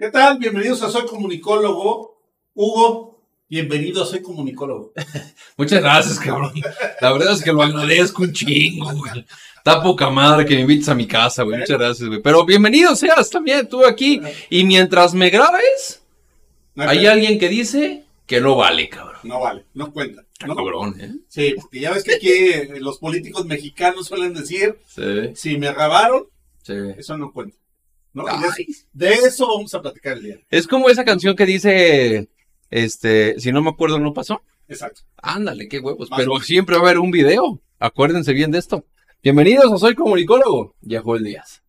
¿Qué tal? Bienvenidos a Soy Comunicólogo. Hugo, bienvenido a Soy Comunicólogo. Muchas gracias, cabrón. La verdad es que lo agradezco un chingo, güey. Está poca madre que me invites a mi casa, güey. Muchas gracias, güey. Pero bienvenido seas también tú aquí. Y mientras me grabes, No hay alguien que dice que no vale, cabrón. No vale, no cuenta. Cabrón, ¿eh? Sí, porque ya ves que aquí eh, los políticos mexicanos suelen decir, Sí, si me grabaron, sí. eso no cuenta. De, Ay. de eso vamos a platicar el día. Es como esa canción que dice, este, si no me acuerdo, no pasó. Exacto. Ándale, qué huevos. Más Pero siempre va a haber un video. Acuérdense bien de esto. Bienvenidos a Soy Comunicólogo. Ya Joel Díaz.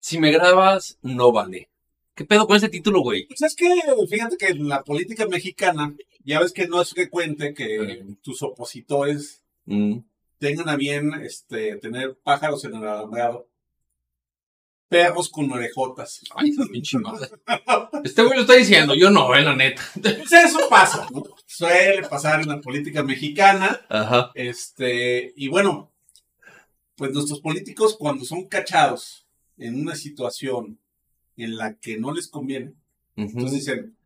Si me grabas, no vale. ¿Qué pedo con ese título, güey? Pues es que, fíjate que en la política mexicana, ya ves que no es frecuente que tus opositores Mm. tengan a bien este, tener pájaros en el alambrado. Perros con orejotas. Ay, esa pinche madre. Este güey lo está diciendo, yo no, eh, la neta. Pues eso pasa, ¿no? Suele pasar en la política mexicana. Ajá. Este, y bueno, pues nuestros políticos cuando son cachados en una situación en la que no les conviene, entonces dicen,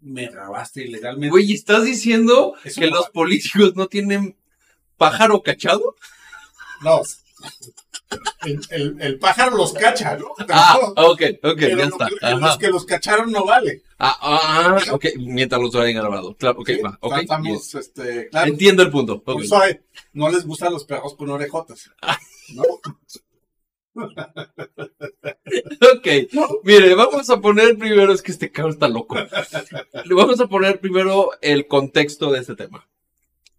me grabaste ilegalmente. Güey, ¿estás diciendo Eso que no los va. políticos no tienen pájaro cachado? No. El, el- el pájaro los cacha, ¿no? Pero, Ah, ok, ok, pero ya lo está. que- los que los cacharon no vale. Ah, ah, ah, ok, mientras los hayan grabado. Claro, ok, ¿sí? va, ok. Estamos, este, claro, Entiendo el punto. ok. por eso hay- no les gustan los perros con orejotas. ¿no? Ok, mire, vamos a poner primero, es que este cabrón está loco. Le vamos a poner primero el contexto de este tema.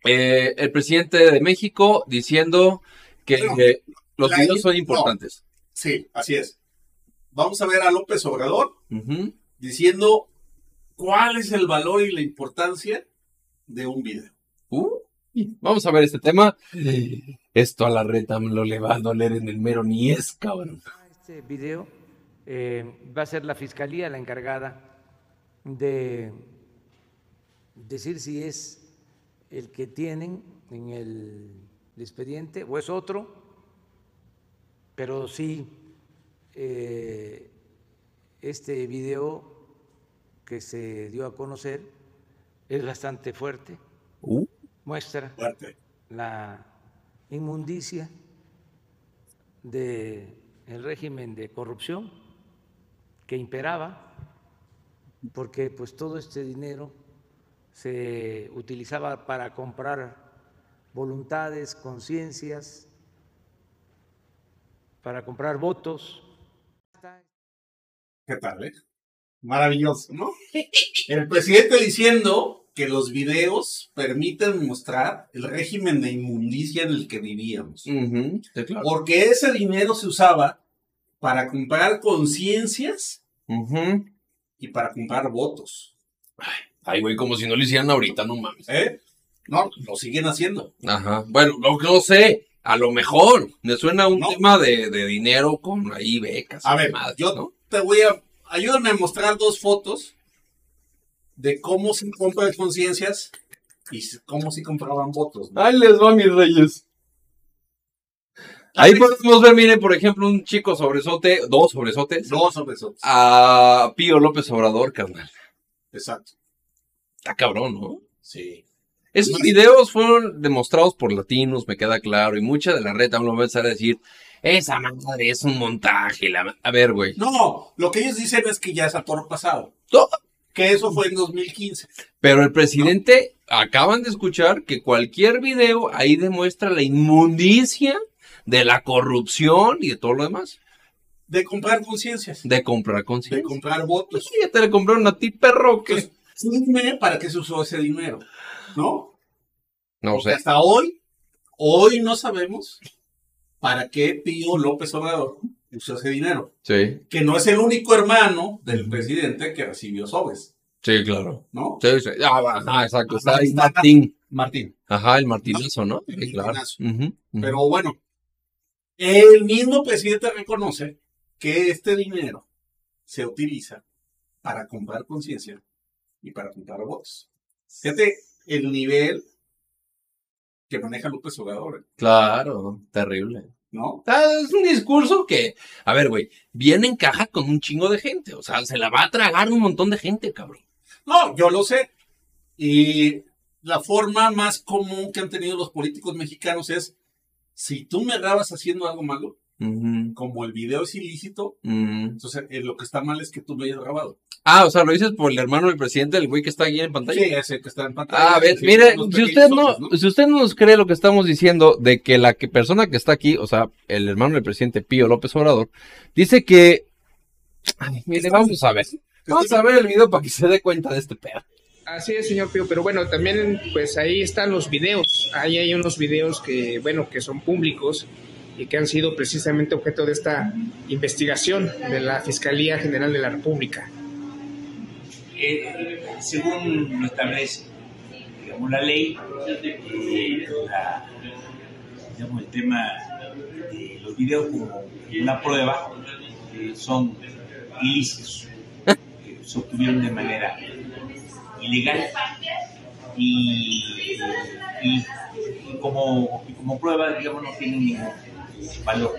Eh, el presidente de México diciendo que eh, los videos son no. importantes. Sí, así es. Vamos a ver a López Obrador diciendo cuál es el valor y la importancia de un video. Uh, vamos a ver este tema. Esto a la reta lo le va a doler en el mero ni es, cabrón. Este video eh, va a ser la fiscalía la encargada de decir si es el que tienen en el expediente o es otro, pero sí eh, este video que se dio a conocer es bastante fuerte, Uh, muestra Fuerte. la inmundicia del régimen de corrupción que imperaba, porque pues todo este dinero se utilizaba para comprar voluntades, conciencias, para comprar votos. ¿Qué tal, eh? Maravilloso, ¿no? El presidente diciendo que los videos permiten mostrar el régimen de inmundicia en el que vivíamos. ujú, sí, claro. Porque ese dinero se usaba para comprar conciencias y para comprar votos. Ay, güey, como si no lo hicieran ahorita, no mames. ¿Eh? No, lo siguen haciendo. Ajá. Bueno, que no sé, a lo mejor me suena un No. tema de, de dinero con ahí becas. A ver, yo ¿no? te voy a. Ayúdame a mostrar dos fotos de cómo se compran conciencias y cómo se compraban votos. ¿no? Ahí les va, mis reyes. Ahí podemos ver, miren, por ejemplo, un chico sobresote, dos sobresotes, Dos sobre esos. a Pío López Obrador, carnal. Exacto. Está cabrón, ¿no? Sí. Esos videos fueron demostrados por latinos, me queda claro, y mucha de la reta me va a empezar a decir, esa madre es un montaje. La... ma-". A ver, güey. No, lo que ellos dicen es que ya es a toro pasado. No. Que eso fue en 2015. Pero el presidente, acaban de escuchar que cualquier video ahí demuestra la inmundicia de la corrupción y de todo lo demás. De comprar conciencias. De comprar De conciencia. comprar votos. Sí, ya te le compraron a ti, perro, que... Dime para qué se usó ese dinero. ¿No? No Porque sé. hasta hoy, hoy no sabemos para qué Pío López Obrador usó ese dinero. Sí, Que no es el único hermano del presidente que recibió sobres, sí, claro. ¿no? Sí, sí. Ah, ah, exacto. Está ahí Martín. Martín. Ajá, el martinazo, ¿no? El claro. martinazo. Pero bueno, el mismo presidente reconoce que este dinero se utiliza para comprar conciencia y para comprar votos. Fíjate el nivel que maneja López Obrador, ¿eh? Claro, terrible. ¿No? Es un discurso que, a ver, güey, viene en caja con un chingo de gente. O sea, se la va a tragar un montón de gente, cabrón. No, yo lo sé. Y la forma más común que han tenido los políticos mexicanos es, si tú me grabas haciendo algo malo, Como el video es ilícito, entonces eh, lo que está mal es que tú lo hayas grabado. Ah, o sea, lo dices por el hermano del presidente, el güey que está ahí en pantalla. Sí, ese que está en pantalla. Ah, a ver, Sí, mire, si usted no, ojos, si usted no nos cree lo que estamos diciendo de que la que persona que está aquí, o sea, el hermano del presidente Pío López Obrador, dice que, Ay, mire, vamos a ver, vamos a ver el video para que se dé cuenta de este pedo. Así es, señor Pío, pero bueno, también pues ahí están los videos. Ahí hay unos videos que, bueno, que son públicos y que han sido precisamente objeto de esta investigación de la Fiscalía General de la República. Eh, según lo establece digamos, la ley, digamos, el tema de los videos como una prueba eh, son ilícitos, eh, se obtuvieron de manera ilegal y, y- y como, y como prueba, digamos, no tienen ningún valor.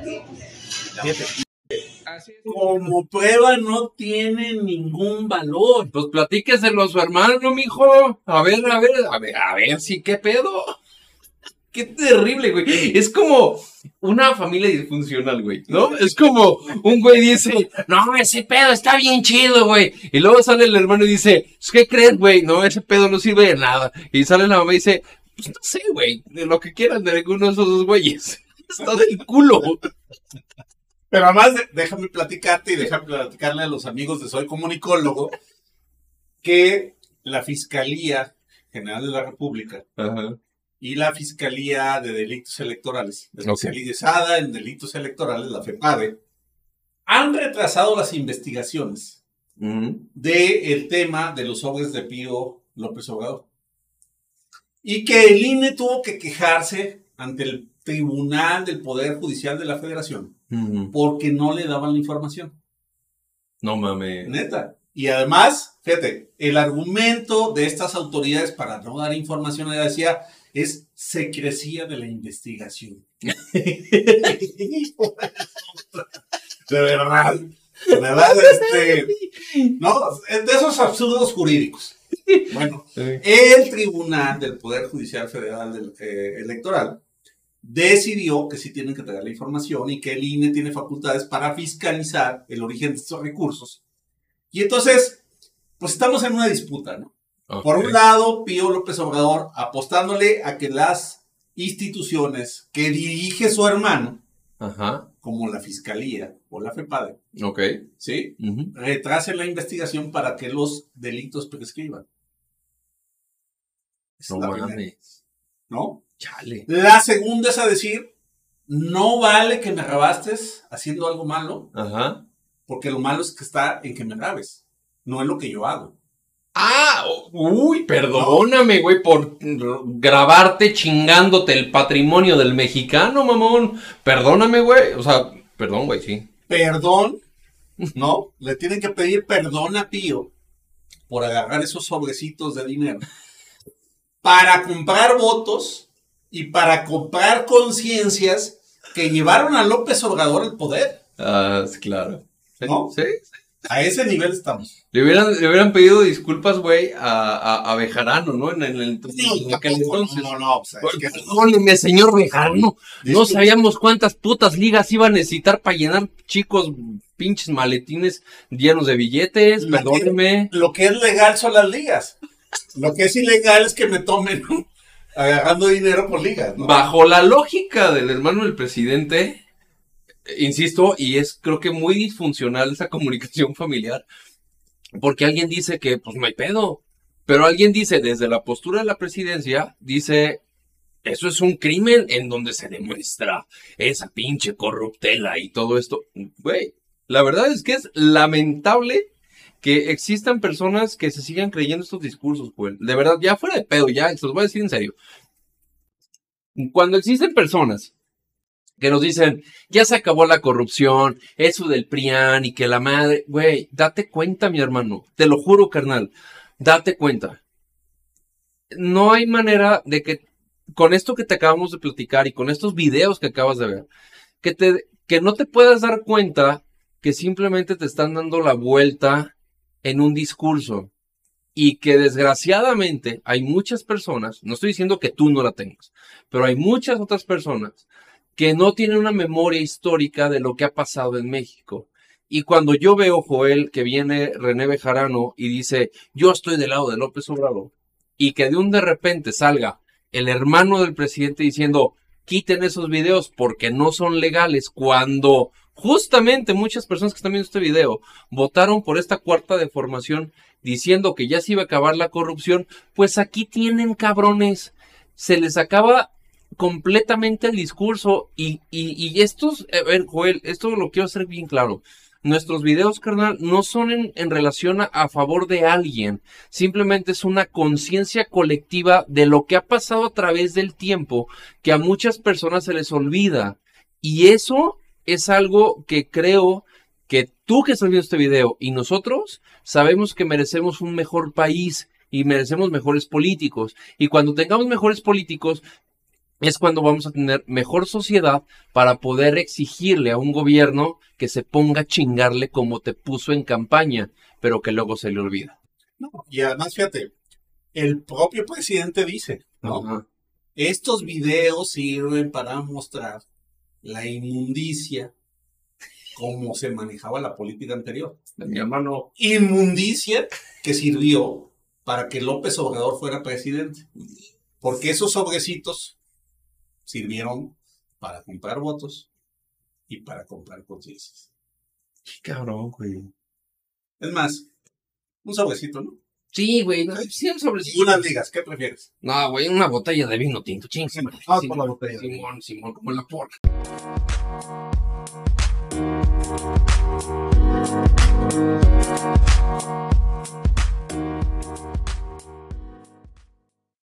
Como prueba no tiene ningún valor. Pues platíqueselo a su hermano, mijo. A ver, a ver, a ver, a ver, sí, qué pedo. Qué terrible, güey. Es como una familia disfuncional, güey, ¿no? Es como un güey dice, no, ese pedo está bien chido, güey. Y luego sale el hermano y dice, ¿qué crees, güey? No, ese pedo no sirve de nada. Y sale la mamá y dice, pues no sé, güey, de lo que quieran de alguno de esos dos güeyes. Está del culo. Pero además, de- déjame platicarte y déjame platicarle a los amigos de Soy Comunicólogo que la Fiscalía General de la República Ajá. y la Fiscalía de Delitos Electorales, especializada en delitos electorales, la FEPADE, han retrasado las investigaciones Ujú. del tema de los sobres de Pío López Obrador. Y que el INE tuvo que quejarse ante el Tribunal del Poder Judicial de la Federación porque no le daban la información. No mames. Neta. Y además, fíjate, el argumento de estas autoridades para no dar información, ella decía, es secrecía de la investigación. de verdad. De verdad, este. No, de esos absurdos jurídicos. Bueno, el Tribunal del Poder Judicial Federal del, eh, Electoral decidió que sí tienen que traer la información y que el INE tiene facultades para fiscalizar el origen de estos recursos. Y entonces, pues estamos en una disputa, ¿no? Por un lado, Pío López Obrador apostándole a que las instituciones que dirige su hermano, Ajá. como la Fiscalía o la FEPADE. ¿sí? Retrasen la investigación para que los delitos prescriban. No es la. ¿no? Chale. La segunda es a decir, no vale que me rabastes haciendo algo malo, Ajá. porque lo malo es que está en que me grabes, no en lo que yo hago. Ah, uy, perdóname, güey, por grabarte chingándote el patrimonio del mexicano, mamón. Perdóname, güey. O sea, perdón, güey, sí. Perdón, ¿no? Le tienen que pedir perdón a Pío por agarrar esos sobrecitos de dinero para comprar votos y para comprar conciencias que llevaron a López Obrador al poder. Ah, claro. Sí, ¿No? sí. A ese nivel estamos. Le hubieran, le hubieran pedido disculpas, güey, a, a, a Bejarano, ¿no? En, el- en aquel entonces. No, no, o sea, es que- Perdóneme, señor Bejarano. No sabíamos cuántas putas ligas iba a necesitar para llenar chicos pinches maletines llenos de billetes. Perdóneme. lo que es legal son las ligas. Lo que es ilegal es que me tomen agarrando dinero por ligas. Bajo la lógica del hermano del presidente, insisto, y es creo que muy disfuncional esa comunicación familiar, porque alguien dice que pues no hay pedo, pero alguien dice desde la postura de la presidencia, dice, eso es un crimen en donde se demuestra esa pinche corruptela y todo esto. Güey, la verdad es que es lamentable que existan personas que se sigan creyendo estos discursos, güey. De verdad, ya fuera de pedo, ya, se los voy a decir en serio. Cuando existen personas que nos dicen, ya se acabó la corrupción, eso del PRIAN y que la madre, güey, date cuenta, mi hermano, te lo juro, carnal, date cuenta. No hay manera de que con esto que te acabamos de platicar y con estos videos que acabas de ver, que, te, que no te puedas dar cuenta que simplemente te están dando la vuelta en un discurso y que desgraciadamente hay muchas personas, no estoy diciendo que tú no la tengas, pero hay muchas otras personas que no tienen una memoria histórica de lo que ha pasado en México. Y cuando yo veo, Joel, que viene René Bejarano y dice, yo estoy del lado de López Obrador, y que de un de repente salga el hermano del presidente diciendo, quiten esos videos porque no son legales, cuando justamente muchas personas que están viendo este video votaron por esta cuarta deformación diciendo que ya se iba a acabar la corrupción, pues aquí tienen cabrones, se les acaba completamente el discurso y, y, y estos, ver, Joel, esto lo quiero hacer bien claro. Nuestros videos, carnal, no son en, relación a, a, favor de alguien. Simplemente es una conciencia colectiva de lo que ha pasado a través del tiempo que a muchas personas se les olvida. Y eso es algo que creo que tú que estás viendo este video y nosotros sabemos que merecemos un mejor país y merecemos mejores políticos. Y cuando tengamos mejores políticos, es cuando vamos a tener mejor sociedad para poder exigirle a un gobierno que se ponga a chingarle como te puso en campaña, pero que luego se le olvida. No, y además, fíjate, el propio presidente dice, ¿no? Estos videos sirven para mostrar la inmundicia como se manejaba la política anterior. Mi hermano. Inmundicia que sirvió para que López Obrador fuera presidente. Porque esos sobrecitos sirvieron para comprar votos y para comprar conciencias. Qué cabrón, güey. Es más, un sobrecito, ¿no? Sí, güey, no, sobre Y unas ligas, ¿qué prefieres? No, güey, una botella de vino tinto, ching. Ah, sí, ah, por la botella. Simón, Simón, como en la porca.